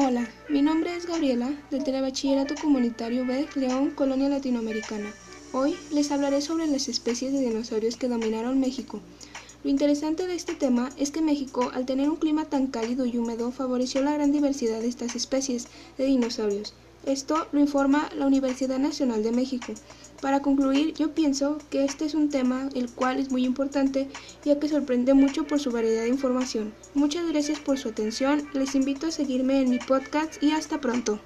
Hola, mi nombre es Gabriela, del Telebachillerato Comunitario B, León, Colonia Latinoamericana. Hoy les hablaré sobre las especies de dinosaurios que dominaron México. Lo interesante de este tema es que México, al tener un clima tan cálido y húmedo, favoreció la gran diversidad de estas especies de dinosaurios. Esto lo informa la Universidad Nacional de México. Para concluir, yo pienso que este es un tema el cual es muy importante ya que sorprende mucho por su variedad de información. Muchas gracias por su atención, les invito a seguirme en mi podcast y hasta pronto.